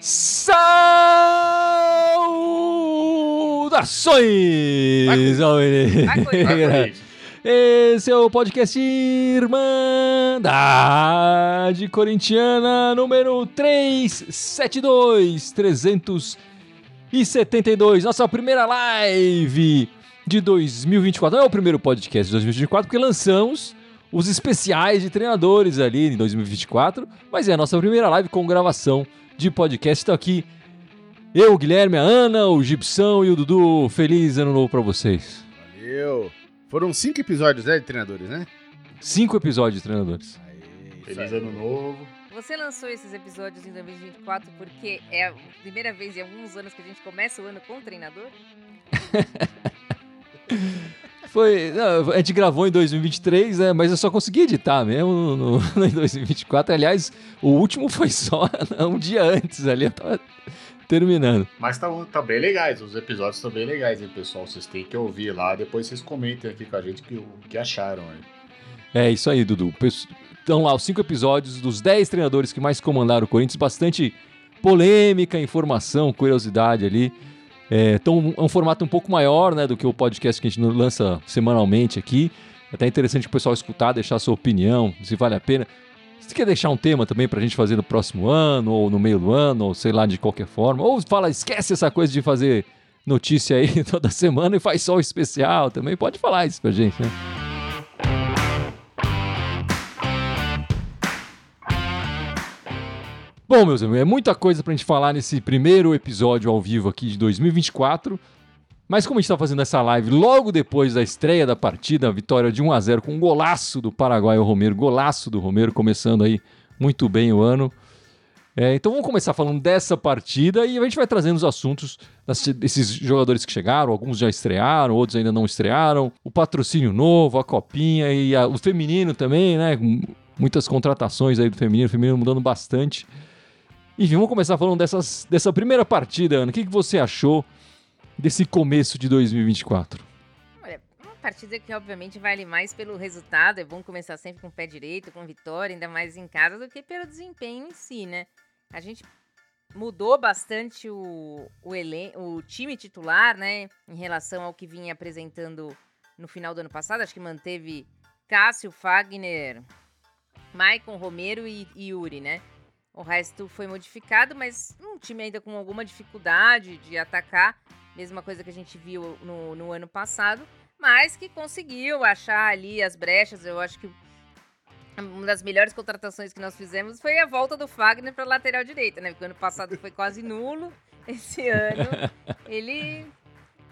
Saudações! Esse é o podcast Irmandade Corintiana número 372, 372, nossa primeira live de 2024. Não é o primeiro podcast de 2024, porque lançamos os especiais de treinadores ali em 2024, mas é a nossa primeira live com gravação de podcast. Estou aqui eu, o Guilherme, a Ana, o Gibson e o Dudu. Feliz ano novo pra vocês. Valeu. Foram cinco episódios, né, de treinadores, né? Cinco episódios de treinadores. Aí, Feliz ano novo. Você lançou esses episódios em 2024 porque é a primeira vez em alguns anos que a gente começa o ano com o treinador? Foi. Não, a gente gravou em 2023, né? Mas eu só consegui editar mesmo no, no, no, em 2024. Aliás, o último foi só um dia antes ali. Eu tava terminando. Mas tá, tá bem legais, os episódios estão bem legais, hein, pessoal? Vocês têm que ouvir lá, depois vocês comentem aqui com a gente o que, que acharam aí. É isso aí, Dudu. Estão lá os cinco episódios dos dez treinadores que mais comandaram o Corinthians, bastante polêmica, informação, curiosidade ali. É, então, é um formato um pouco maior né, do que o podcast que a gente lança semanalmente aqui. É até interessante o pessoal escutar, deixar a sua opinião, se vale a pena. Você quer deixar um tema também pra gente fazer no próximo ano, ou no meio do ano, ou sei lá, de qualquer forma? Ou fala, esquece essa coisa de fazer notícia aí toda semana e faz só o especial também. Pode falar isso pra gente, né? Bom, meus amigos, é muita coisa pra gente falar nesse primeiro episódio ao vivo aqui de 2024. Mas como a gente está fazendo essa live logo depois da estreia da partida, a vitória de 1 a 0 com um golaço do Paraguai, o Romero, golaço do Romero, começando aí muito bem o ano. É, então vamos começar falando dessa partida e a gente vai trazendo os assuntos desses jogadores que chegaram, alguns já estrearam, outros ainda não estrearam, o patrocínio novo, a copinha e a, o feminino também, né? Muitas contratações aí do feminino, o feminino mudando bastante. Enfim, vamos começar falando dessas, dessa primeira partida, Ana. O que, que você achou desse começo de 2024? Olha, uma partida que obviamente vale mais pelo resultado. É bom começar sempre com o pé direito, com vitória, ainda mais em casa, do que pelo desempenho em si, né? A gente mudou bastante o, o, elen o time titular, né? Em relação ao que vinha apresentando no final do ano passado. Acho que manteve Cássio, Fagner, Maicon, Romero e, e Yuri, né? O resto foi modificado, mas um time ainda com alguma dificuldade de atacar mesma coisa que a gente viu no, no ano passado, mas que conseguiu achar ali as brechas. Eu acho que uma das melhores contratações que nós fizemos foi a volta do Fagner para lateral direita, né? Porque ano passado foi quase nulo. Esse ano ele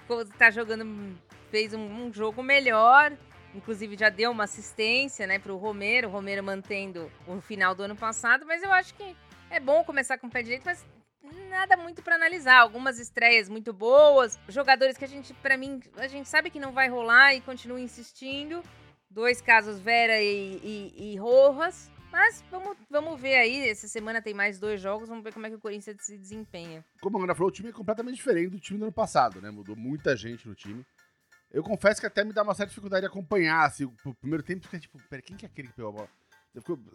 está jogando, fez um, um, jogo melhor. Inclusive já deu uma assistência, né, para o Romero. O Romero mantendo o final do ano passado, mas eu acho que é bom começar com o pé direito, mas nada muito para analisar. Algumas estreias muito boas, jogadores que a gente, para mim, a gente sabe que não vai rolar e continua insistindo. Dois casos, Vera e, e, e Rojas. Mas vamos, vamos ver aí. Essa semana tem mais dois jogos. Vamos ver como é que o Corinthians se desempenha. Como a Ana falou, o time é completamente diferente do time do ano passado, né? Mudou muita gente no time. Eu confesso que até me dá uma certa dificuldade de acompanhar assim, o primeiro tempo, porque tipo, pera, quem que é aquele que pegou a bola?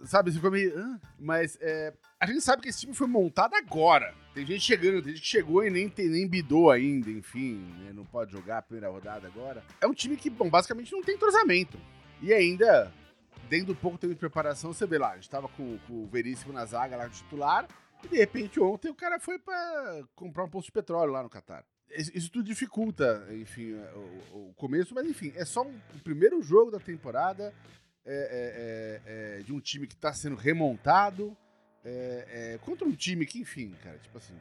Sabe, você ficou meio. Mas é, a gente sabe que esse time foi montado agora. Tem gente chegando, tem gente que chegou e nem, tem, nem bidou ainda, enfim, né, não pode jogar a primeira rodada agora. É um time que, bom, basicamente não tem entrosamento. E ainda, dentro do pouco tempo de preparação, você vê lá, a gente tava com, com o Veríssimo na zaga lá de titular, e de repente ontem o cara foi para comprar um posto de petróleo lá no Catar. Isso tudo dificulta, enfim, o, o começo, mas enfim, é só um, o primeiro jogo da temporada é, é, é, é, de um time que está sendo remontado é, contra um time que, enfim, cara, tipo assim,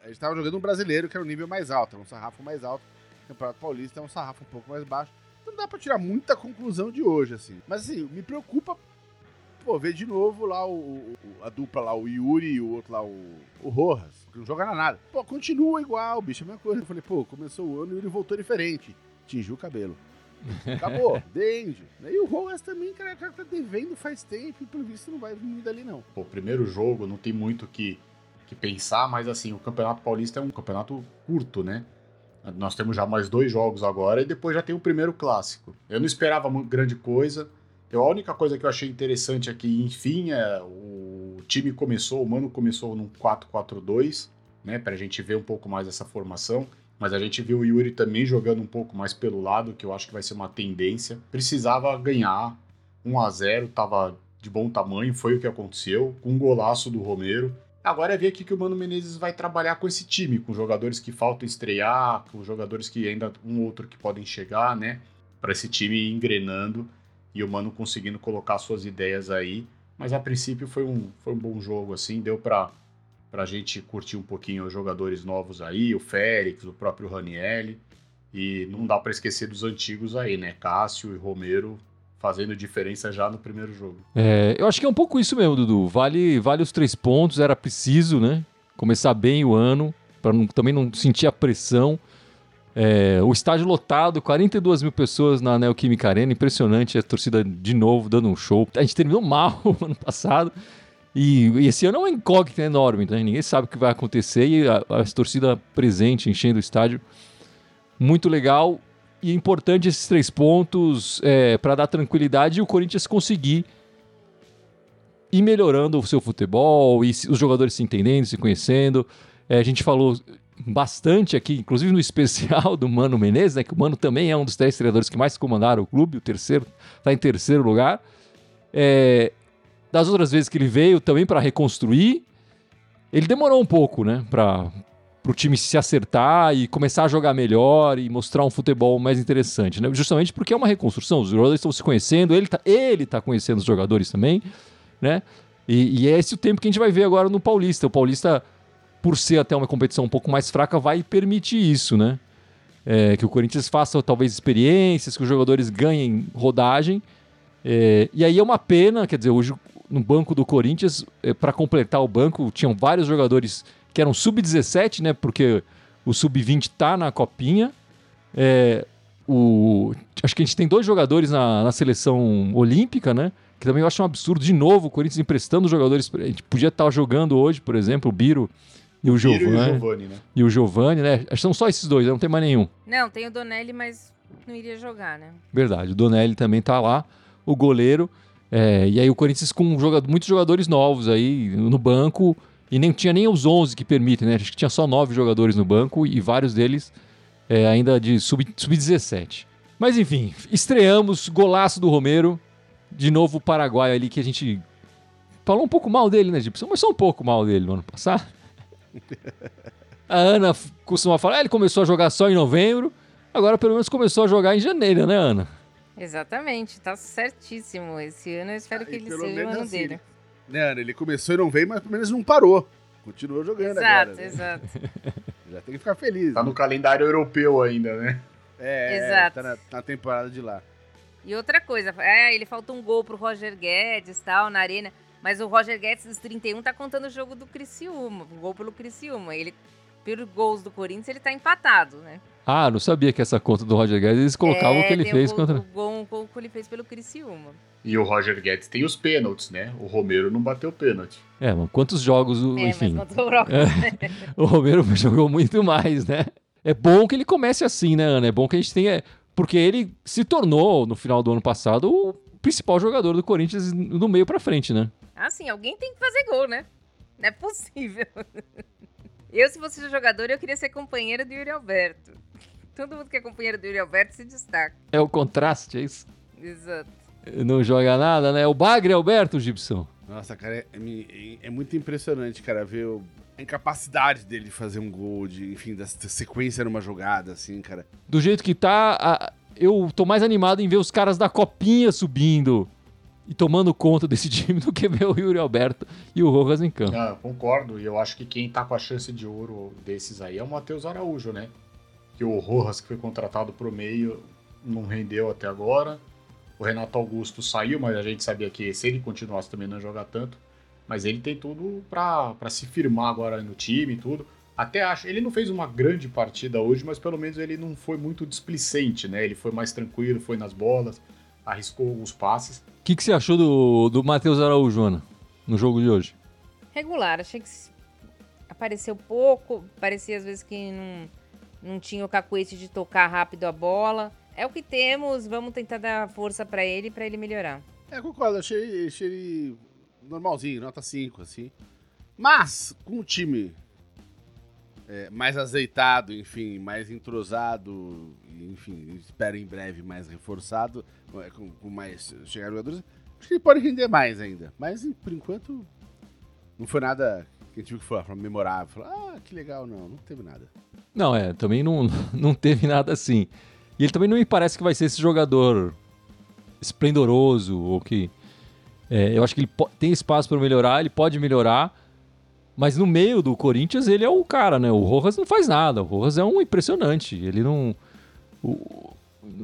a gente estava jogando um brasileiro que era um nível mais alto, era um sarrafo mais alto. Campeonato Paulista é um sarrafo um pouco mais baixo. Então não dá pra tirar muita conclusão de hoje, assim. Mas assim, me preocupa, pô, ver de novo lá o, o a dupla lá, o Yuri e o outro lá, o, o Rojas, que não joga nada. Pô, continua igual, bicho, é a mesma coisa. Eu falei, pô, começou o ano e o Yuri voltou diferente. Tingiu o cabelo. Acabou, dende. E o Rojas também, cara, cara tá devendo faz tempo e pelo visto não vai vir dali, não. Pô, primeiro jogo, não tem muito que, que pensar, mas assim, o Campeonato Paulista é um campeonato curto, né? Nós temos já mais dois jogos agora e depois já tem o primeiro clássico. Eu não esperava muito grande coisa. Eu, a única coisa que eu achei interessante aqui, enfim, é o time começou, o Mano começou num 4-4-2, né, pra gente ver um pouco mais essa formação. Mas a gente viu o Yuri também jogando um pouco mais pelo lado, que eu acho que vai ser uma tendência. Precisava ganhar 1 a 0 tava de bom tamanho, foi o que aconteceu, com um golaço do Romero. Agora é ver aqui que o Mano Menezes vai trabalhar com esse time, com jogadores que faltam estrear, com jogadores que ainda um outro que podem chegar, né? Para esse time engrenando e o Mano conseguindo colocar suas ideias aí. Mas a princípio foi um, foi um bom jogo, assim, deu para a gente curtir um pouquinho os jogadores novos aí, o Félix, o próprio Ranielli. E não dá para esquecer dos antigos aí, né? Cássio e Romero fazendo diferença já no primeiro jogo. É, eu acho que é um pouco isso mesmo, Dudu. Vale, vale os três pontos, era preciso, né? Começar bem o ano, para também não sentir a pressão. É, o estádio lotado, 42 mil pessoas na Neoquímica Arena, impressionante. A torcida de novo dando um show. A gente terminou mal o ano passado. E, e, esse ano é uma incógnita enorme, então ninguém sabe o que vai acontecer. E a, a torcida presente, enchendo o estádio. Muito legal e importante esses três pontos é, para dar tranquilidade e o Corinthians conseguir ir melhorando o seu futebol e os jogadores se entendendo, se conhecendo. É, a gente falou bastante aqui, inclusive no especial do Mano Menezes, né, que o Mano também é um dos três treinadores que mais comandaram o clube, o terceiro, está em terceiro lugar. É, das outras vezes que ele veio também para reconstruir, ele demorou um pouco, né, para o time se acertar e começar a jogar melhor e mostrar um futebol mais interessante, né? Justamente porque é uma reconstrução, os jogadores estão se conhecendo, ele está ele tá conhecendo os jogadores também, né? E, e, é esse o tempo que a gente vai ver agora no Paulista. O Paulista, por ser até uma competição um pouco mais fraca, vai permitir isso, né? É, que o Corinthians faça talvez experiências, que os jogadores ganhem rodagem. É, e aí é uma pena, quer dizer, hoje no banco do Corinthians, é, para completar o banco, tinham vários jogadores que eram sub-17, né? Porque o sub-20 tá na copinha. É, o, acho que a gente tem dois jogadores na, na, seleção olímpica, né? Que também eu acho um absurdo. De novo, o Corinthians emprestando jogadores. A gente podia estar jogando hoje, por exemplo, o Biro e o Giovanni. E o Giovanni, né? E o Giovanni, né? Acho que são só esses dois, não tem mais nenhum. Não, tem o Donelli, mas não iria jogar, né? Verdade, o Donelli também tá lá, o goleiro. É, e aí o Corinthians com jogador, muitos jogadores novos aí no banco. E nem tinha nem os 11 que permitem, né? Acho que tinha só 9 jogadores no banco e vários deles é, ainda de sub-17. Sub Mas enfim, estreamos, golaço do Romero. De novo o Paraguai ali que a gente falou um pouco mal dele, né, Gibson? Mas só um pouco mal dele no ano passado. A Ana costuma falar, ah, ele começou a jogar só em novembro, agora pelo menos começou a jogar em janeiro, né, Ana? Exatamente, tá certíssimo. Esse ano eu espero que ele seja o ano assim, dele. Né, Ana? Ele começou e não veio, mas pelo menos não parou. Continuou jogando exato, agora. Exato, exato. Já tem que ficar feliz. Tá né? no calendário europeu ainda, né? É, exato. tá na, na, temporada de lá. E outra coisa, é, ele falta um gol pro Roger Guedes tal, na arena. Mas o Roger Guedes dos 31 tá contando o jogo do Criciúma, um gol pelo Criciúma. Ele, pelos gols do Corinthians, ele tá empatado, né? Ah, não sabia que essa conta do Roger Guedes eles colocavam é, o que ele fez o gol, contra. O gol, o gol que ele fez pelo Criciúma. E o Roger Guedes tem os pênaltis, né? O Romero não bateu pênalti. É, mas quantos jogos, é, enfim. Mas o, é, o Romero jogou muito mais, né? É bom que ele comece assim, né, Ana? É bom que a gente tenha. Porque ele se tornou, no final do ano passado, o principal jogador do Corinthians no meio pra frente, né? Ah, sim, alguém tem que fazer gol, né? Não é possível. Eu, se fosse jogador, eu queria ser companheira do Yuri Alberto. Todo mundo que é companheiro do Yuri Alberto se destaca. É o contraste, é isso? Exato. Não joga nada, né? O Bagre Alberto, Gibson. Nossa, cara, é, é, é, muito impressionante, cara, ver o, a incapacidade dele de fazer um gol, de, enfim, dessa sequência numa jogada, assim, cara. Do jeito que tá, a, eu tô mais animado em ver os caras da Copinha subindo e tomando conta desse time do que ver o Yuri Alberto e o Rojas em campo. Ah, concordo, e eu acho que quem tá com a chance de ouro desses aí é o Matheus Araújo, né? Que o Rojas, que foi contratado pro meio, não rendeu até agora. O Renato Augusto saiu, mas a gente sabia que se ele continuasse também não ia jogar tanto. Mas ele tem tudo para se firmar agora no time e tudo. Até acho, ele não fez uma grande partida hoje, mas pelo menos ele não foi muito displicente, né? Ele foi mais tranquilo, foi nas bolas, arriscou alguns passes que, que você achou do, do Matheus Araújo, Ana, no jogo de hoje? Regular, achei que apareceu pouco, parecia às vezes que não, não tinha o cacuete de tocar rápido a bola. É o que temos, vamos tentar dar força para ele, para ele melhorar. É, concordo, achei, achei ele normalzinho, nota 5, assim. Mas, com o time é, mais azeitado, enfim, mais entrosado, enfim, espero em breve mais reforçado, com, com mais chegar jogadores, acho que ele pode render mais ainda. Mas, por enquanto, não foi nada que a gente viu que foi memorável. Ah, que legal, não, não teve nada. Não, é, também não, não teve nada assim. E ele também não me parece que vai ser esse jogador esplendoroso ou que. É, eu acho que ele tem espaço para melhorar, ele pode melhorar, mas no meio do Corinthians ele é o cara, né? O Rojas não faz nada, o Rojas é um impressionante. Ele não. O,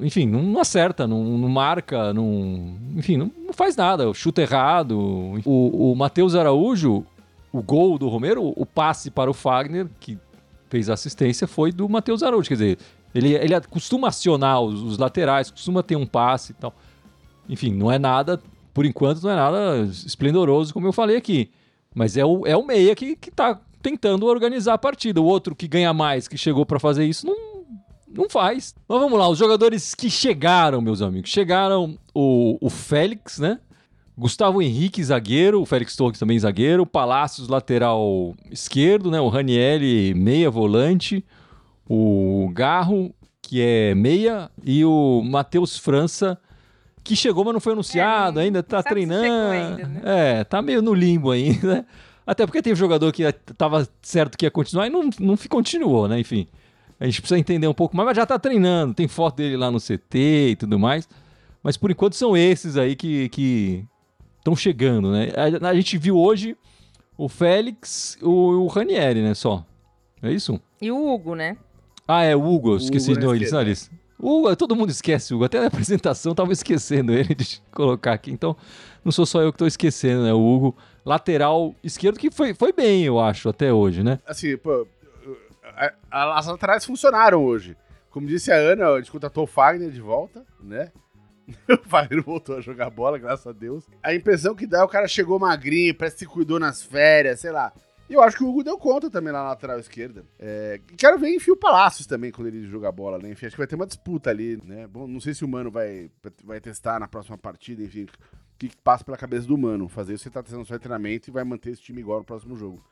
enfim, não acerta, não, não marca, não, enfim, não, não, faz nada, chuta errado. O, o Matheus Araújo, o gol do Romero, o passe para o Fagner, que fez a assistência, foi do Matheus Araújo. Quer dizer, ele, ele costuma acionar os, os laterais, costuma ter um passe e tal. Enfim, não é nada, por enquanto, não é nada esplendoroso, como eu falei aqui. Mas é o, é o meia que, que tá tentando organizar a partida. O outro que ganha mais, que chegou para fazer isso, não, não faz. Mas vamos lá, os jogadores que chegaram, meus amigos. Chegaram o, o Félix, né? Gustavo Henrique, zagueiro, o Félix Torres também zagueiro, Palácios, lateral esquerdo, né? O Ranielli, meia volante, o Garro, que é meia, e o Matheus França, que chegou, mas não foi anunciado é, ainda, tá treinando. Ainda, né? É, tá meio no limbo ainda. Né? Até porque tem um jogador que tava certo que ia continuar e não, não continuou, né? Enfim. A gente precisa entender um pouco mais, mas já tá treinando, tem foto dele lá no CT e tudo mais. Mas por enquanto são esses aí que estão chegando, né? A, a, gente viu hoje o Félix e o, o Ranieri, né? Só. É isso? E o Hugo, né? Ah, é o Hugo, esqueci Hugo, de não, ele, lista. Hugo, todo mundo esquece o Hugo, até na apresentação tava esquecendo ele de colocar aqui, então não sou só eu que tô esquecendo, né? O Hugo, lateral esquerdo, que foi, foi bem, eu acho, até hoje, né? Assim, pô, as laterais funcionaram hoje. Como disse a Ana, a gente contratou o Fagner de volta, né? O Fagner voltou a jogar bola, graças a Deus. A impressão que dá é o cara chegou magrinho, parece que se cuidou nas férias, sei lá. E eu acho que o Hugo deu conta também lá na lateral esquerda. É, quero ver em o Palácios também quando ele jogar bola, né? Enfim, acho que vai ter uma disputa ali, né? Bom, não sei se o Mano vai, vai testar na próxima partida, enfim, o que passa pela cabeça do Mano. Fazer isso, você tá testando só treinamento e vai manter esse time igual no próximo jogo.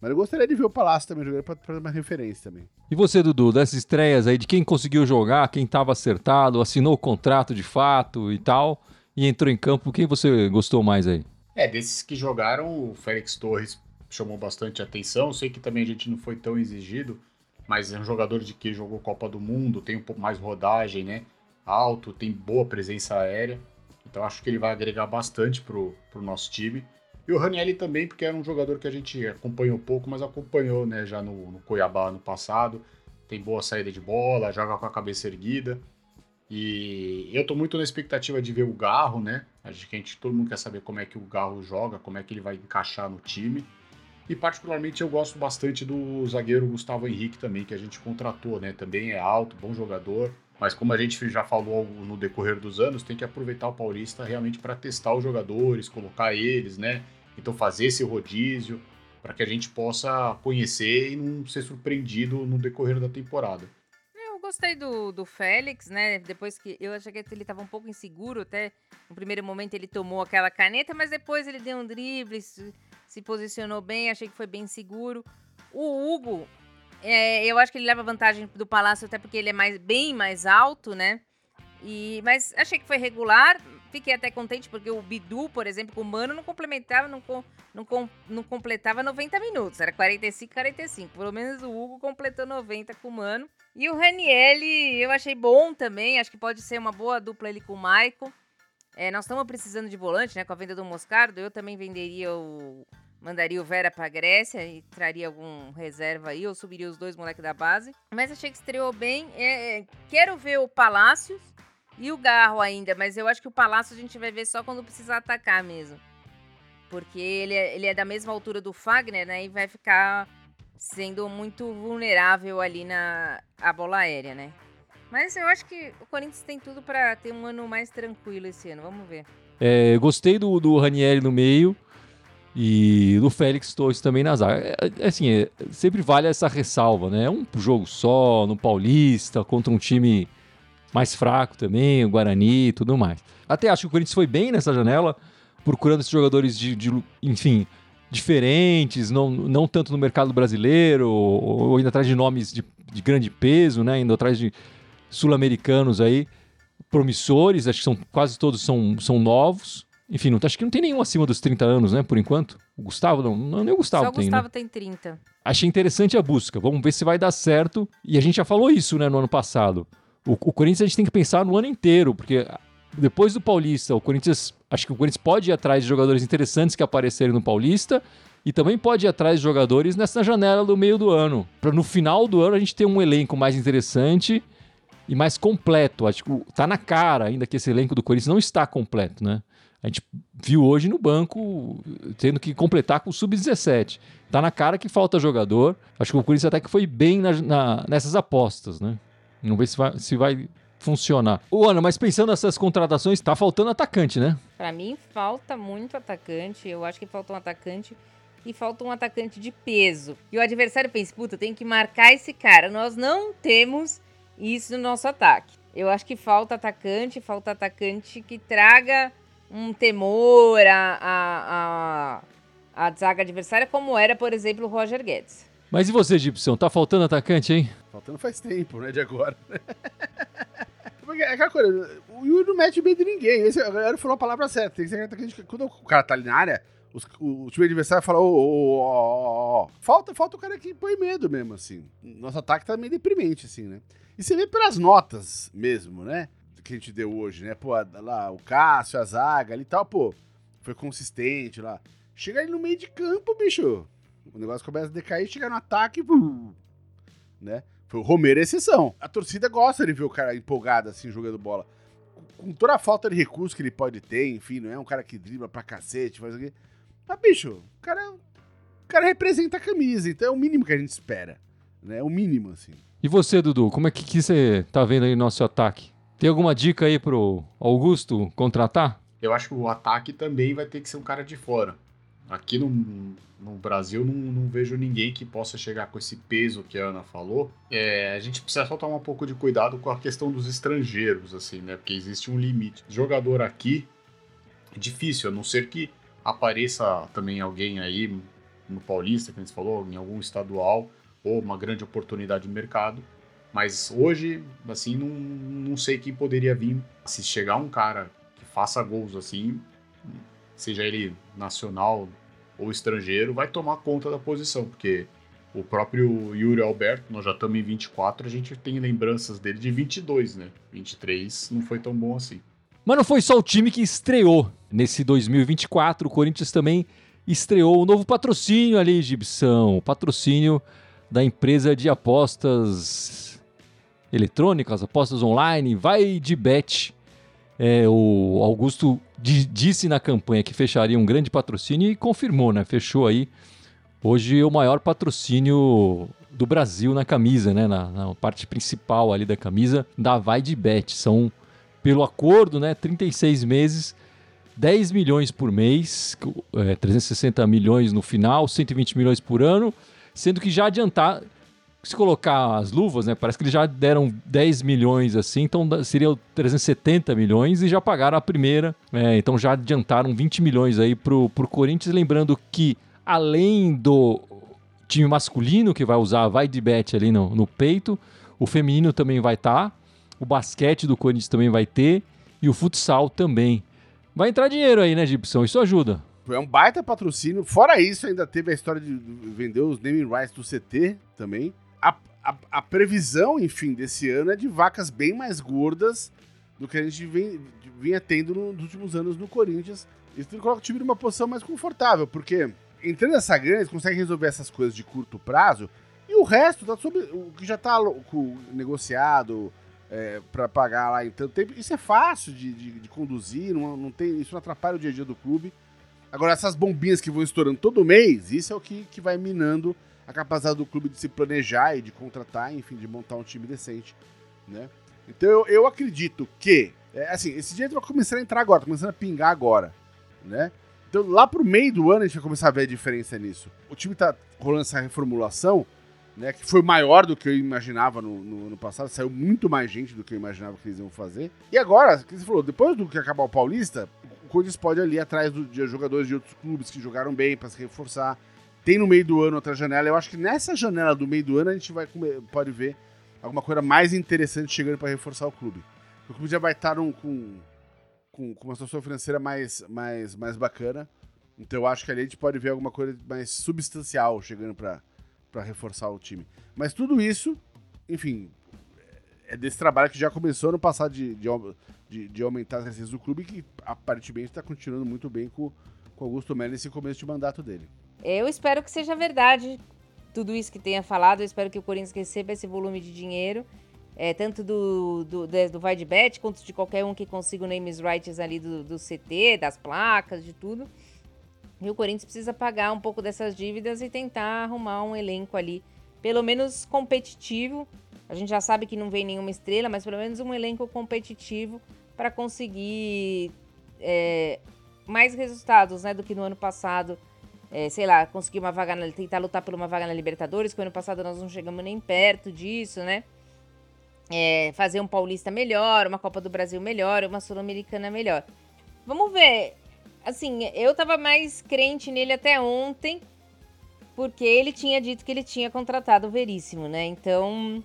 Mas eu gostaria de ver o Palácio também jogando pra fazer uma referência também. E você, Dudu, dessas estreias aí, de quem conseguiu jogar, quem estava acertado, assinou o contrato de fato e tal, e entrou em campo, quem você gostou mais aí? É, desses que jogaram, o Félix Torres chamou bastante atenção. Sei que também a gente não foi tão exigido, mas é um jogador de que jogou Copa do Mundo, tem um pouco mais rodagem, né? Alto, tem boa presença aérea. Então acho que ele vai agregar bastante pro, pro nosso time. E o Ranielli também, porque era um jogador que a gente acompanhou pouco, mas acompanhou né, já no, no Cuiabá no passado. Tem boa saída de bola, joga com a cabeça erguida. E eu tô muito na expectativa de ver o Garro, né? A gente, todo mundo quer saber como é que o Garro joga, como é que ele vai encaixar no time. E particularmente eu gosto bastante do zagueiro Gustavo Henrique também, que a gente contratou, né? Também é alto, bom jogador. Mas como a gente já falou no decorrer dos anos, tem que aproveitar o Paulista realmente para testar os jogadores, colocar eles, né? Então fazer esse rodízio para que a gente possa conhecer e não ser surpreendido no decorrer da temporada. Eu gostei do, do Félix, né? Depois que eu achei que ele estava um pouco inseguro, até no primeiro momento ele tomou aquela caneta, mas depois ele deu um drible, se, posicionou bem, achei que foi bem seguro. O Hugo, é, eu acho que ele leva vantagem do Palácio até porque ele é mais, bem mais alto, né? E, mas achei que foi regular. Fiquei até contente porque o Bidu, por exemplo, com o Mano não complementava, não, não, não completava 90 minutos, era 45, 45. Pelo menos o Hugo completou 90 com o Mano. E o Ranielli eu achei bom também, acho que pode ser uma boa dupla ali com o Maicon. É, nós estamos precisando de volante, né? Com a venda do Moscardo, eu também venderia o. Mandaria o Vera pra Grécia e traria algum reserva aí, ou subiria os dois moleques da base. Mas achei que estreou bem. É, é quero ver o Palácios e o Garro ainda, mas eu acho que o Palácio a gente vai ver só quando precisar atacar mesmo. Porque ele é, ele é da mesma altura do Fagner, né? E vai ficar sendo muito vulnerável ali na a bola aérea, né? Mas eu acho que o Corinthians tem tudo para ter um ano mais tranquilo esse ano. Vamos ver. É, gostei do, do Ranieri no meio. E do Félix Torres também na zaga. É, é assim, é, sempre vale essa ressalva, né? É um jogo só, no Paulista, contra um time mais fraco também, o Guarani e tudo mais. Até acho que o Corinthians foi bem nessa janela, procurando esses jogadores de, de enfim, diferentes, não, não tanto no mercado brasileiro, ou, ou indo atrás de nomes de, de grande peso, né? Indo atrás de sul-americanos aí, promissores, acho que são, quase todos são, são novos. Enfim, não, acho que não tem nenhum acima dos 30 anos, né, por enquanto. O Gustavo, não, não nem o Gustavo Só o tem, Gustavo né? tem 30. Achei interessante a busca. Vamos ver se vai dar certo. E a gente já falou isso, né, no ano passado. O, o Corinthians a gente tem que pensar no ano inteiro, porque depois do Paulista, o Corinthians, acho que o Corinthians pode ir atrás de jogadores interessantes que aparecerem no Paulista e também pode ir atrás de jogadores nessa janela do meio do ano, para no final do ano a gente ter um elenco mais interessante e mais completo. Acho que tá na cara ainda que esse elenco do Corinthians não está completo, né? A gente viu hoje no banco tendo que completar com o sub-17. Tá na cara que falta jogador. Acho que o Corinthians até que foi bem na- na- nessas apostas, né? Vamos ver se vai, se vai funcionar. Ô, Ana, mas pensando nessas contratações, tá faltando atacante, né? Pra mim, falta muito atacante. Eu acho que falta um atacante e falta um atacante de peso. E o adversário pensa, puta, tem que marcar esse cara. Nós não temos isso no nosso ataque. Eu acho que falta atacante, falta atacante que traga um temor à, à, à, zaga adversária, como era, por exemplo, o Roger Guedes. Mas e você, Gibson? Tá faltando atacante, hein? Faltando faz tempo, né? De agora. Porque é aquela coisa, o Yuri não mete medo de ninguém. Esse, a galera falou a palavra certa. Tem que ser atacante. Quando o cara tá ali na área, os- o, o time adversário fala: ô, ô, ó. Falta, falta o cara que põe medo mesmo, assim. Nosso ataque tá meio deprimente, assim, né? E você vê pelas notas mesmo, né? Que a gente deu hoje, né? Pô, lá, o Cássio, a zaga ali e tal, pô, foi consistente lá. Chega ali no meio de campo, bicho. O negócio começa a decair, chega no ataque, né? Foi o Romero a exceção. A torcida gosta de ver o cara empolgado assim, jogando bola. Com toda a falta de recurso que ele pode ter, enfim, não é um cara que dribla pra cacete, faz o quê. Mas, bicho, o cara, o cara representa a camisa, então é o mínimo que a gente espera. Né? É o mínimo, assim. E você, Dudu? Como é que, que você tá vendo aí no nosso ataque? Tem alguma dica aí pro Augusto contratar? Eu acho que o ataque também vai ter que ser um cara de fora. Aqui no, no Brasil não, não vejo ninguém que possa chegar com esse peso que a Ana falou. É, a gente precisa só tomar um pouco de cuidado com a questão dos estrangeiros, assim, né? Porque existe um limite. Jogador aqui é difícil, a não ser que apareça também alguém aí no Paulista, que a gente falou, em algum estadual, ou uma grande oportunidade de mercado. Mas hoje, assim, não, não sei quem poderia vir. Se chegar um cara que faça gols assim, seja ele nacional ou estrangeiro, vai tomar conta da posição, porque o próprio Yuri Alberto, nós já estamos em 24, a gente tem lembranças dele de 22, né? 23 não foi tão bom assim. Mas não foi só o time que estreou. Nesse 2024, o Corinthians também estreou o novo patrocínio ali, Gibson. Patrocínio da empresa de apostas eletrônicas, apostas online, vai de bet. É, o Augusto di- disse na campanha que fecharia um grande patrocínio e confirmou, né? Fechou aí. Hoje o maior patrocínio do Brasil na camisa, né? Na, na parte principal ali da camisa da Vai de Bet. São, pelo acordo, né? 36 meses, 10 milhões por mês, é, 360 milhões no final, 120 milhões por ano, sendo que já adiantar, se colocar as luvas, né? Parece que eles já deram 10 milhões assim, então seria 370 milhões e já pagaram a primeira. é, então já adiantaram 20 milhões aí pro, pro Corinthians. Lembrando que além do time masculino que vai usar vai de bet ali no, no peito, o feminino também vai estar, o basquete do Corinthians também vai ter e o futsal também. Vai entrar dinheiro aí, né, Gibson? Isso ajuda. É um baita patrocínio. Fora isso, ainda teve a história de vender os naming rights do CT também. A, a, a previsão, enfim, desse ano é de vacas bem mais gordas do que a gente vem, vinha tendo no- nos últimos anos no Corinthians. Isso coloca o time numa posição mais confortável, porque entrando nessa grana, eles conseguem resolver essas coisas de curto prazo e o resto tá sobre o que já tá co- negociado é, para pagar lá em tanto tempo. Isso é fácil de, de, de conduzir, não, não tem, isso não atrapalha o dia a dia do clube. Agora, essas bombinhas que vão estourando todo mês, isso é o que, que vai minando a capacidade do clube de se planejar e de contratar, enfim, de montar um time decente, né? Então eu, eu acredito que, é, assim, esse dinheiro vai começar a entrar agora, tá começando a pingar agora, né? Então, lá pro meio do ano, a gente vai começar a ver a diferença nisso. O time tá rolando essa reformulação, né? Que foi maior do que eu imaginava no, no ano passado. Saiu muito mais gente do que eu imaginava que eles iam fazer. E agora, que você falou, depois do que acabar o Paulista, o Corinthians pode ali atrás do, de jogadores de outros clubes que jogaram bem para se reforçar. Tem no meio do ano outra janela. Eu acho que nessa janela do meio do ano a gente vai pode ver alguma coisa mais interessante chegando para reforçar o clube. O clube já vai estar com com, com uma situação financeira mais, mais, mais bacana. Então eu acho que ali a gente pode ver alguma coisa mais substancial chegando para reforçar o time. Mas tudo isso, enfim, é desse trabalho que já começou no passado de, de, de, de aumentar as receitas do clube, que aparentemente está continuando muito bem com, com Augusto Melo nesse começo de mandato dele. Eu espero que seja verdade tudo isso que tenha falado. Eu espero que o Corinthians receba esse volume de dinheiro é, tanto do, do, do de Bet quanto de qualquer um que consiga o names rights ali do, do CT, das placas, de tudo. E o Corinthians precisa pagar um pouco dessas dívidas e tentar arrumar um elenco ali, pelo menos competitivo. A gente já sabe que não vem nenhuma estrela, mas pelo menos um elenco competitivo para conseguir é, mais resultados né, do que no ano passado. É, sei lá, conseguir uma vaga na, tentar lutar por uma vaga na Libertadores, que no ano passado nós não chegamos nem perto disso, né? é, fazer um Paulista melhor, uma Copa do Brasil melhor, uma Sul-Americana melhor. Vamos ver. Assim, eu tava mais crente nele até ontem, porque ele tinha dito que ele tinha contratado o Veríssimo, né? Então,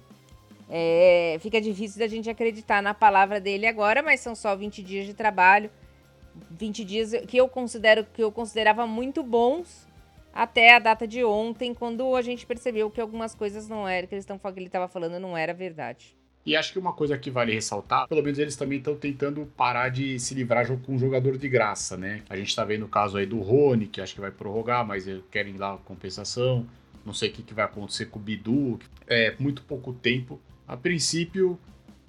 é, fica difícil da gente acreditar na palavra dele agora, mas são só 20 dias de trabalho. 20 dias que eu considero que eu considerava muito bons até a data de ontem, quando a gente percebeu que algumas coisas não eram, que, eles tão, que ele estava falando não era verdade. E acho que uma coisa que vale ressaltar, pelo menos eles também estão tentando parar de se livrar com um jogador de graça, né? A gente tá vendo o caso aí do Rony, que acho que vai prorrogar, mas querem dar compensação. Não sei o que, que vai acontecer com o Bidu. É muito pouco tempo. A princípio,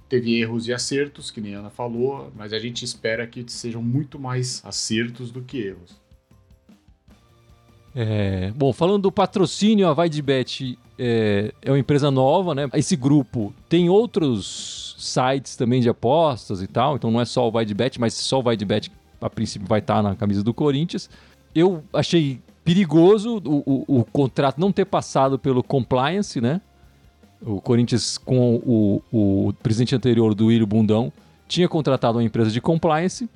teve erros e acertos, que nem a Ana falou, mas a gente espera que sejam muito mais acertos do que erros. É, bom, falando do patrocínio, a Vai de Bet é, é uma empresa nova, né? Esse grupo tem outros sites também de apostas e tal, então não é só o Vai de Bet, mas só o Vai de Bet a princípio vai estar na camisa do Corinthians. Eu achei perigoso o, o, o contrato não ter passado pelo compliance, né? O Corinthians, com o, o presidente anterior do William Bundão, tinha contratado uma empresa de compliance,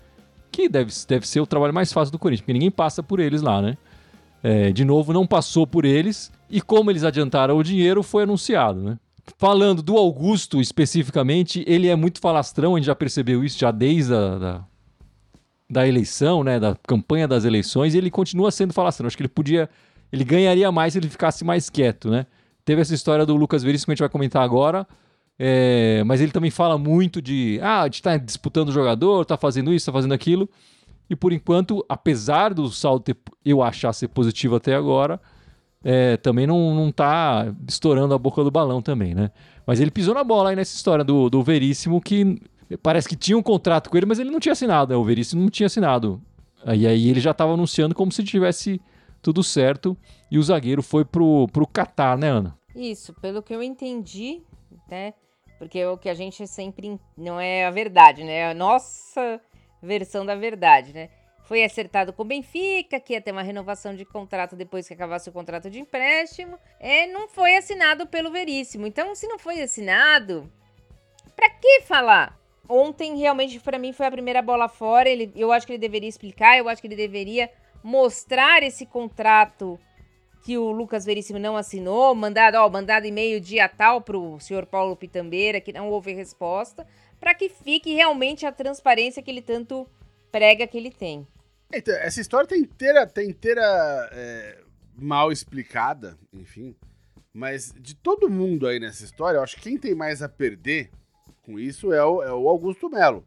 que deve, deve ser o trabalho mais fácil do Corinthians, porque ninguém passa por eles lá, né? É, de novo, não passou por eles. E como eles adiantaram o dinheiro, foi anunciado, né? Falando do Augusto especificamente, ele é muito falastrão, a gente já percebeu isso já desde a da, da eleição, né? Da campanha das eleições, e ele continua sendo falastrão. Acho que ele podia. Ele ganharia mais se ele ficasse mais quieto, né? Teve essa história do Lucas Veríssimo que a gente vai comentar agora. É, mas ele também fala muito de ah, a gente tá disputando o jogador, tá fazendo isso, tá fazendo aquilo. E por enquanto, apesar do saldo ter, eu achar ser positivo até agora, é, também não, não tá estourando a boca do balão também, né? Mas ele pisou na bola aí nessa história do, do Veríssimo, que parece que tinha um contrato com ele, mas ele não tinha assinado, né? O Veríssimo não tinha assinado. E aí ele já estava anunciando como se tivesse tudo certo e o zagueiro foi pro, pro Catar, né, Ana? Isso, pelo que eu entendi, né? Porque o que a gente sempre. Não é a verdade, né? Nossa versão da verdade, né? Foi acertado com o Benfica, que ia ter uma renovação de contrato depois que acabasse o contrato de empréstimo. É, não foi assinado pelo Veríssimo. Então, se não foi assinado, para que falar? Ontem, realmente, para mim, foi a primeira bola fora. Ele, eu acho que ele deveria explicar, eu acho que ele deveria mostrar esse contrato que o Lucas Veríssimo não assinou, mandado, ó, mandado e-mail dia tal pro senhor Paulo Pitambeira, que não houve resposta para que fique realmente a transparência que ele tanto prega que ele tem. Então, essa história tá inteira, tá inteira é, mal explicada, enfim. Mas de todo mundo aí nessa história, eu acho que quem tem mais a perder com isso é o, é o Augusto Melo,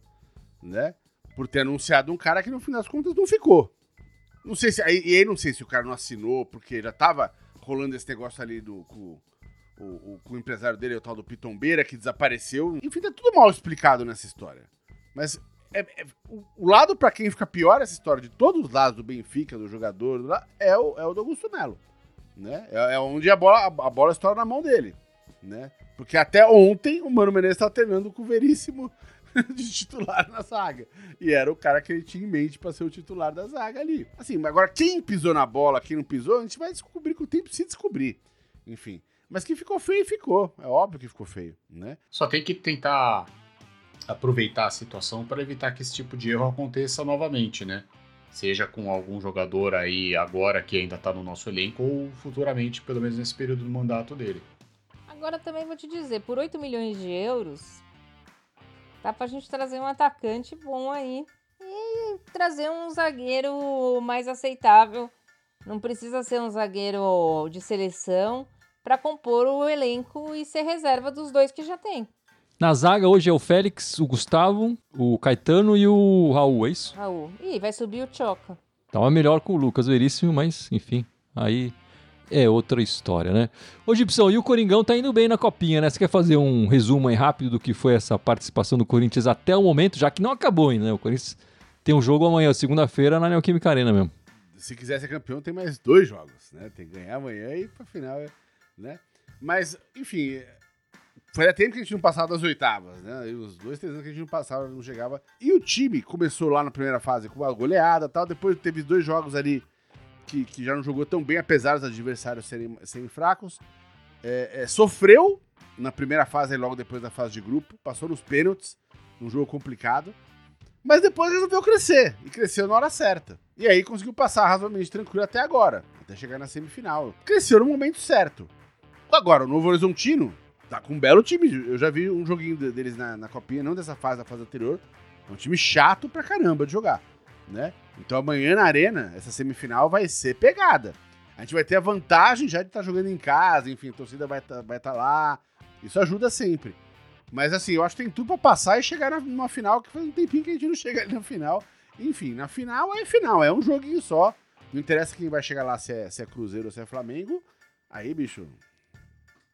né? Por ter anunciado um cara que no fim das contas não ficou. Não sei se. E aí não sei se o cara não assinou, porque já tava rolando esse negócio ali do. Com, o, o, o empresário dele é o tal do Pitombeira, que desapareceu. Enfim, tá tudo mal explicado nessa história. Mas é, é, o, o, lado para quem fica pior essa história, de todos os lados do Benfica, do jogador, do, é, o, é o do Augusto Melo. Né? É, é onde a bola, a, a, bola estoura na mão dele. Né? Porque até ontem o Mano Menezes estava treinando com o Veríssimo de titular na zaga. E era o cara que ele tinha em mente para ser o titular da zaga ali. Assim, agora quem pisou na bola, quem não pisou, a gente vai descobrir com o tempo se descobrir. Enfim. Mas que ficou feio, ficou. É óbvio que ficou feio, né? Só tem que tentar aproveitar a situação para evitar que esse tipo de erro aconteça novamente, né? Seja com algum jogador aí agora que ainda tá no nosso elenco ou futuramente, pelo menos nesse período do mandato dele. Agora também vou te dizer, por 8 milhões de euros, dá pra gente trazer um atacante bom aí e trazer um zagueiro mais aceitável. Não precisa ser um zagueiro de seleção para compor o elenco e ser reserva dos dois que já tem. Na zaga hoje é o Félix, o Gustavo, o Caetano e o Raul, é isso? Raul. Ih, vai subir o Choca. Tava melhor com o Lucas Veríssimo, mas enfim, aí é outra história, né? Ô Gibson, e o Coringão tá indo bem na copinha, né? Você quer fazer um resumo aí rápido do que foi essa participação do Corinthians até o momento, já que não acabou ainda, né? O Corinthians tem um jogo amanhã, segunda-feira, na Neoquímica Arena mesmo. Se quiser ser campeão, tem mais dois jogos, né? Tem que ganhar amanhã e pra final, né? Mas, enfim, Fazia tempo que a gente não passava das oitavas, né? E os dois, três anos que a gente não passava, não chegava. E o time começou lá na primeira fase com uma goleada e tal. Depois teve dois jogos ali que, que já não jogou tão bem, apesar dos adversários serem, serem fracos. É, é, sofreu na primeira fase, logo depois da fase de grupo. Passou nos pênaltis, um jogo complicado. Mas depois resolveu crescer. E cresceu na hora certa. E aí conseguiu passar razoavelmente tranquilo até agora. Até chegar na semifinal. Cresceu no momento certo. Agora, o Novo Horizontino tá com um belo time. Eu já vi um joguinho deles na, na copinha, não dessa fase, da fase anterior. É um time chato pra caramba de jogar, né? Então amanhã na arena, essa semifinal vai ser pegada. A gente vai ter a vantagem já de estar tá jogando em casa, enfim, a torcida vai estar tá, vai tá lá. Isso ajuda sempre. Mas assim, eu acho que tem tudo pra passar e chegar numa final, que faz um tempinho que a gente não chega ali na final. Enfim, na final é final, é um joguinho só. Não interessa quem vai chegar lá, se é, se é Cruzeiro ou se é Flamengo. Aí, bicho,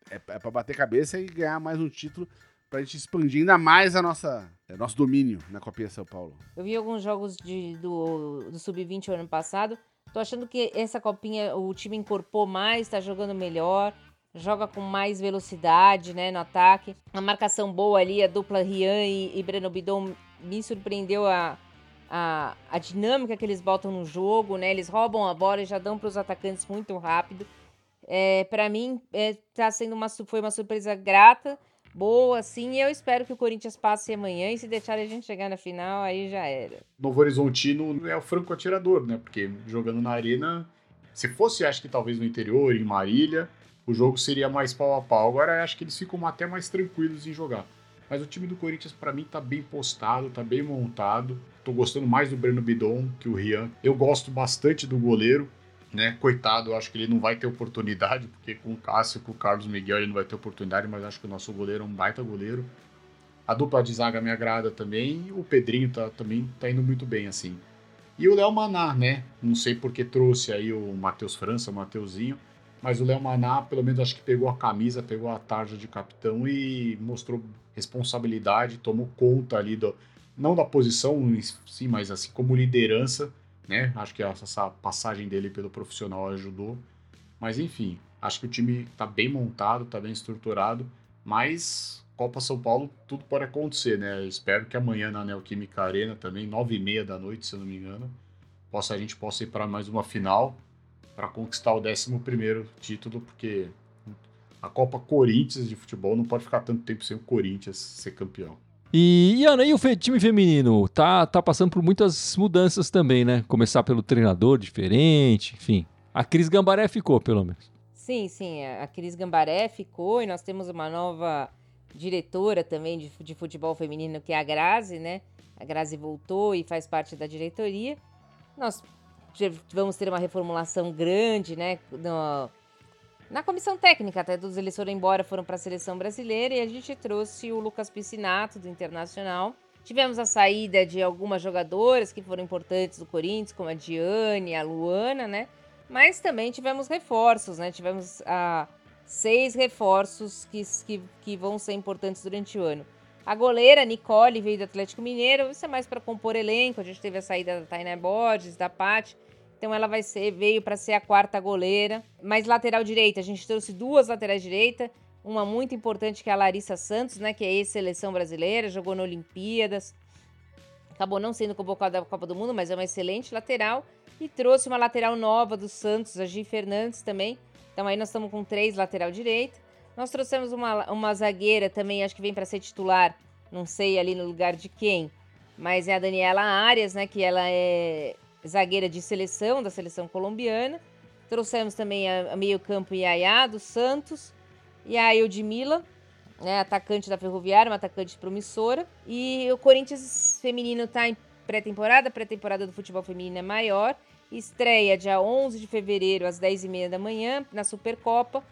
é, é para bater cabeça e ganhar mais um título pra gente expandir ainda mais a nossa, é, nosso domínio na Copinha São Paulo. Eu vi alguns jogos de, do, do Sub-20 ano passado. Tô achando que essa copinha o time incorporou mais, tá jogando melhor, joga com mais velocidade, né, no ataque. A marcação boa ali, a dupla Rian e, e Breno Bidon me surpreendeu a, a, a dinâmica que eles botam no jogo, né? Eles roubam a bola e já dão para os atacantes muito rápido. É, para mim, é, tá sendo uma, foi uma surpresa grata, boa, assim, e eu espero que o Corinthians passe amanhã e se deixar a gente chegar na final, aí já era. Novo Horizontino é o franco atirador, né? Porque jogando na arena, se fosse, acho que talvez no interior, em Marília, o jogo seria mais pau a pau. Agora acho que eles ficam até mais tranquilos em jogar. Mas o time do Corinthians, para mim, tá bem postado, tá bem montado. Tô gostando mais do Breno Bidon que o Rian. Eu gosto bastante do goleiro né? Coitado, eu acho que ele não vai ter oportunidade, porque com o Cássio, com o Carlos Miguel, ele não vai ter oportunidade, mas acho que o nosso goleiro é um baita goleiro. A dupla de zaga me agrada também, o Pedrinho tá, também tá indo muito bem, assim. E o Léo Maná, né? Não sei porque trouxe aí o Matheus França, o Mateuzinho, mas o Léo Maná, pelo menos, acho que pegou a camisa, pegou a tarja de capitão e mostrou responsabilidade, tomou conta ali do. Não da posição, sim, mas assim, como liderança né? Acho que essa passagem dele pelo profissional ajudou. Mas enfim, acho que o time está bem montado, está bem estruturado, mas Copa São Paulo tudo pode acontecer, né? Espero que amanhã na Neoquímica Arena também, nove e meia da noite, se eu não me engano, possa a gente possa ir para mais uma final para conquistar o 11 primeiro título, porque a Copa Corinthians de futebol não pode ficar tanto tempo sem o Corinthians ser campeão. E, Ana, e o time feminino? Tá, tá passando por muitas mudanças também, né? Começar pelo treinador diferente, enfim. A Cris Gambaré ficou, pelo menos. Sim, sim, a Cris Gambaré ficou e nós temos uma nova diretora também de, de futebol feminino, que é a Grazi, né? A Grazi voltou e faz parte da diretoria. Nós vamos ter uma reformulação grande, né? No, na comissão técnica, até todos eles foram embora, foram para a seleção brasileira e a gente trouxe o Lucas Piscinato do Internacional. Tivemos a saída de algumas jogadoras que foram importantes do Corinthians, como a Diane, a Luana, né? Mas também tivemos reforços, né? Tivemos ah, seis reforços que, que, que vão ser importantes durante o ano. A goleira Nicole veio do Atlético Mineiro, isso é mais para compor elenco. A gente teve a saída da Tainá Borges, da Paty. Então ela vai ser, veio para ser a quarta goleira. Mas lateral direita, a gente trouxe duas laterais direita, uma muito importante que é a Larissa Santos, né, que é ex-seleção brasileira, jogou na Olimpíadas, acabou não sendo convocada da Copa do Mundo, mas é uma excelente lateral e trouxe uma lateral nova do Santos, a Gi Fernandes também. Então aí nós estamos com três lateral direita. Nós trouxemos uma, uma zagueira também, acho que vem para ser titular, não sei ali no lugar de quem, mas é a Daniela Arias, né, que ela é zagueira de seleção, da seleção colombiana. Trouxemos também a, a meio-campo Yaya do Santos e a Eudmila, né, atacante da Ferroviária, uma atacante promissora. E o Corinthians feminino está em pré-temporada, pré-temporada do futebol feminino é maior. Estreia dia 11 de fevereiro às 10h30 da manhã na Supercopa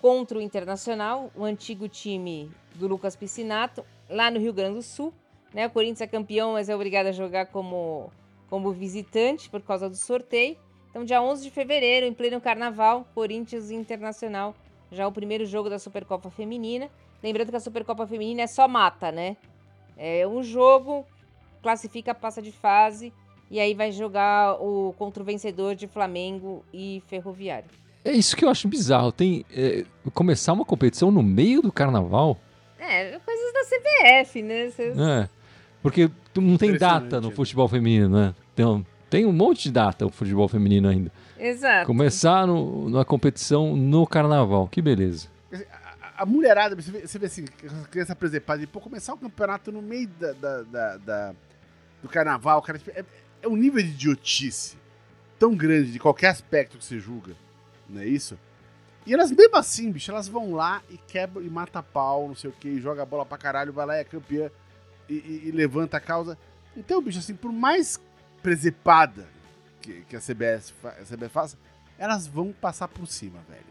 contra o Internacional, o antigo time do Lucas Piscinato, lá no Rio Grande do Sul. Né? O Corinthians é campeão, mas é obrigado a jogar como, como visitante por causa do sorteio. Então, dia 11 de fevereiro, em pleno carnaval, Corinthians Internacional, já o primeiro jogo da Supercopa Feminina. Lembrando que a Supercopa Feminina é só mata, né? É um jogo, classifica, passa de fase e aí vai jogar o contra o vencedor de Flamengo e Ferroviário. É isso que eu acho bizarro. Tem é, começar uma competição no meio do carnaval. É, coisas da CBF, né? Cês... É, porque não tem data no futebol feminino, né? Tem, tem um monte de data o futebol feminino ainda. Exato. Começar no, na competição no carnaval, que beleza. A, a mulherada, você vê, você vê assim, criança presepada, e pô, começar o campeonato no meio da, da, da, da do carnaval, cara, é, é um nível de idiotice tão grande de qualquer aspecto que você julga, não é isso? E elas, mesmo assim, bicho, elas vão lá e quebram e mata pau, não sei o que, joga a bola pra caralho, vai lá e é campeã e, e, levanta a causa. Então, bicho, assim, por mais presepada que, que a, CBS, a CBS faça, elas vão passar por cima, velho.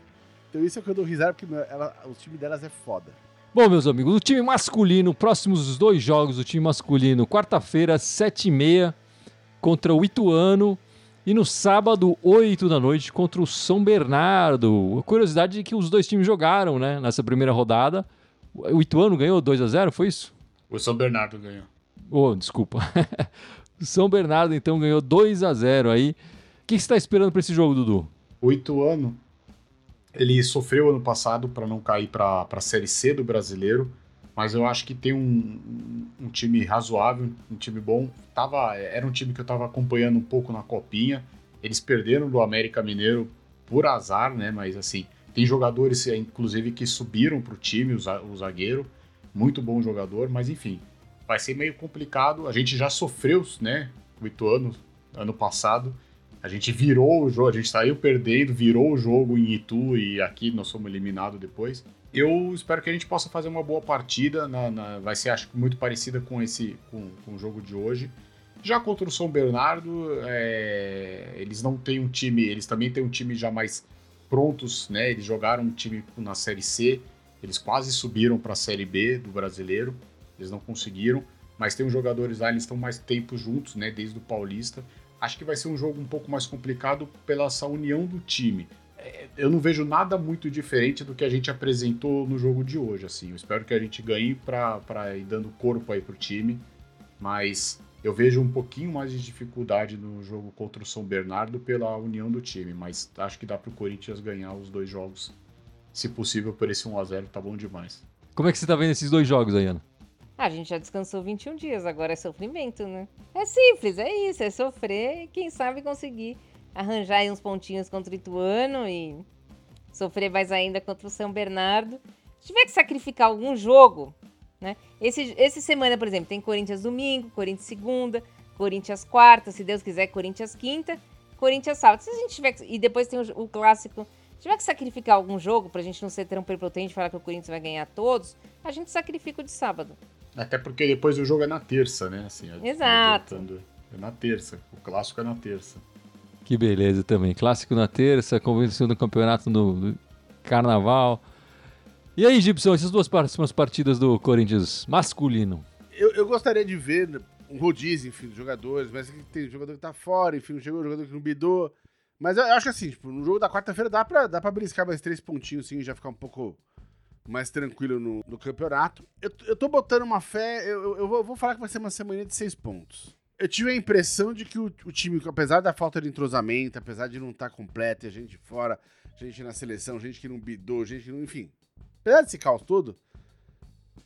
Então isso é o que eu dou risada, porque ela, o time delas é foda. Bom, meus amigos, o time masculino, próximos dois jogos do time masculino, quarta-feira, 7h30, contra o Ituano. E no sábado, 8 da noite, contra o São Bernardo. A curiosidade é que os dois times jogaram, né, nessa primeira rodada. O Ituano ganhou 2 a 0 foi isso? O São Bernardo ganhou. Oh, desculpa. o São Bernardo, então, ganhou 2 a 0 aí. O que você está esperando para esse jogo, Dudu? O Ituano, ele sofreu ano passado para não cair para a Série C do Brasileiro mas eu acho que tem um, um, time razoável, um time bom. Tava, era um time que eu estava acompanhando um pouco na copinha. Eles perderam do América Mineiro por azar, né? Mas assim, tem jogadores, inclusive, que subiram para o time, o zagueiro. Muito bom jogador, mas enfim, vai ser meio complicado. A gente já sofreu, né? O Ituano ano passado. A gente virou o jogo, a gente saiu perdendo, virou o jogo em Itu e aqui nós fomos eliminados depois eu espero que a gente possa fazer uma boa partida. Na, na, vai ser, acho muito parecida com esse com, com, o jogo de hoje. Já contra o São Bernardo, é, eles não têm um time, eles também têm um time já mais prontos, né? Eles jogaram um time na Série C, eles quase subiram para a Série B do Brasileiro, eles não conseguiram, mas tem uns jogadores lá, eles estão mais tempo juntos, né? Desde o Paulista. Acho que vai ser um jogo um pouco mais complicado pela essa união do time eu não vejo nada muito diferente do que a gente apresentou no jogo de hoje, assim. Eu espero que a gente ganhe para ir dando corpo aí pro time, mas eu vejo um pouquinho mais de dificuldade no jogo contra o São Bernardo pela união do time, mas acho que dá pro Corinthians ganhar os dois jogos. Se possível, por esse 1 a 0 tá bom demais. Como é que você tá vendo esses dois jogos aí, Ana? Ah, a gente já descansou 21 dias, agora é sofrimento, né? É simples, é isso, é sofrer e quem sabe conseguir arranjar aí uns pontinhos contra o Ituano e sofrer mais ainda contra o São Bernardo. Se tiver que sacrificar algum jogo, né? Esse, esse semana, por exemplo, tem Corinthians domingo, Corinthians segunda, Corinthians quarta, se Deus quiser, Corinthians quinta, Corinthians sábado. Se a gente tiver que, e depois tem o, o clássico. Se tiver que sacrificar algum jogo pra gente não ser tão prepotente e falar que o Corinthians vai ganhar todos, a gente sacrifica o de sábado. Até porque depois o jogo é na terça, né? Assim, Exato. É na terça. O clássico é na terça. Que beleza também. Clássico na terça, convenção do campeonato no, carnaval. E aí, Gibson, essas duas próximas partidas do Corinthians masculino? Eu, eu gostaria de ver um rodízio, enfim, dos jogadores, mas tem jogador que tá fora, enfim, não chegou jogador que não bidou. Mas eu acho que assim, tipo, no jogo da quarta-feira dá pra, dá pra briscar mais três pontinhos, assim, e já ficar um pouco mais tranquilo no, no campeonato. Eu, eu tô botando uma fé, eu, eu, eu vou, vou falar que vai ser uma semana de seis pontos eu tive a impressão de que o, o, time, apesar da falta de entrosamento, apesar de não estar tá completo, a gente fora, gente na seleção, gente que não bidou, gente que não. Enfim. apesar desse caos todo,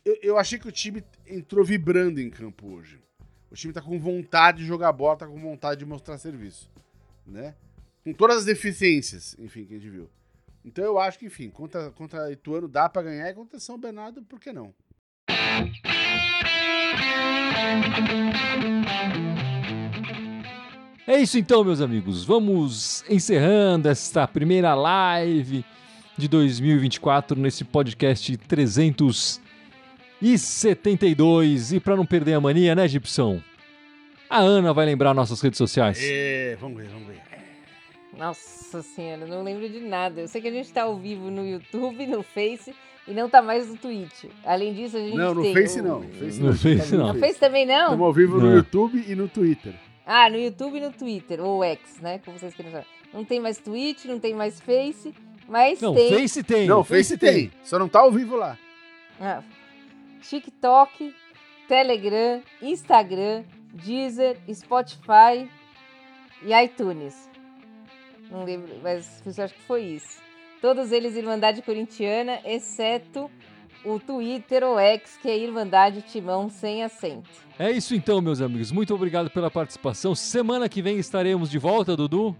eu, eu achei que o time entrou vibrando em campo hoje. O time tá com vontade de jogar bola, tá com vontade de mostrar serviço, né? Com todas as deficiências, enfim, que a gente viu. Então eu acho que, enfim, contra, contra Ituano dá pra ganhar e contra São Bernardo, por que não? É isso então, meus amigos. Vamos encerrando esta primeira live de 2024 nesse podcast 372. E para não perder a mania, né, Gibson? A Ana vai lembrar nossas redes sociais. É, vamos ver, vamos ver. Nossa senhora, não lembro de nada. Eu sei que a gente tá ao vivo no YouTube, no Face e não tá mais no Twitch. Além disso, a gente Não, no tem Face o- não. No Face No não. Face não. No Face também não? Estamos ao vivo no Não. YouTube e no Twitter. Ah, no YouTube e no Twitter, ou X, né? Como vocês querem falar. Não tem mais Twitch, não tem mais Face, mas Não, tem Face tem. não, Face tem. Só não tá ao vivo lá. ah, TikTok, Telegram, Instagram, Deezer, Spotify e iTunes. Não lembro, mas eu acho que foi isso. Todos eles Irmandade Corintiana, exceto o Twitter ou X, que é Irmandade Timão sem acento. É isso então, meus amigos. Muito obrigado pela participação. Semana que vem estaremos de volta, Dudu.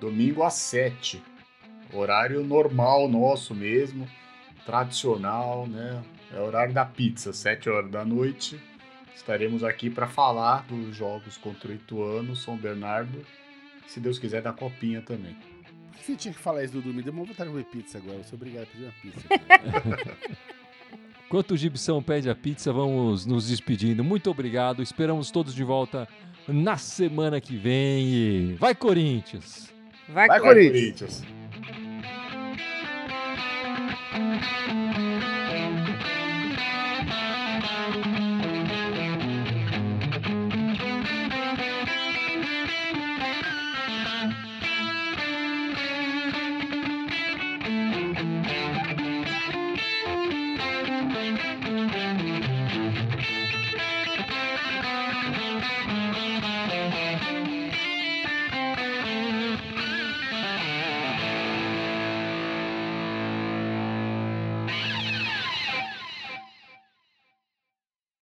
Domingo às 7. Horário normal nosso mesmo, tradicional, né? É o horário da pizza, 7 horas da noite. Estaremos aqui para falar dos jogos contra o Ituano, São Bernardo, se Deus quiser da copinha também. Por que você tinha que falar isso, Dudu? Me deu uma vontade de comer pizza agora. Eu sou obrigado a pedir uma pizza. Enquanto o Gibson pede a pizza, vamos nos despedindo. Muito obrigado. Esperamos todos de volta na semana que vem. Vai, Corinthians! Vai, Vai, Corinthians. Corinthians. Corinthians.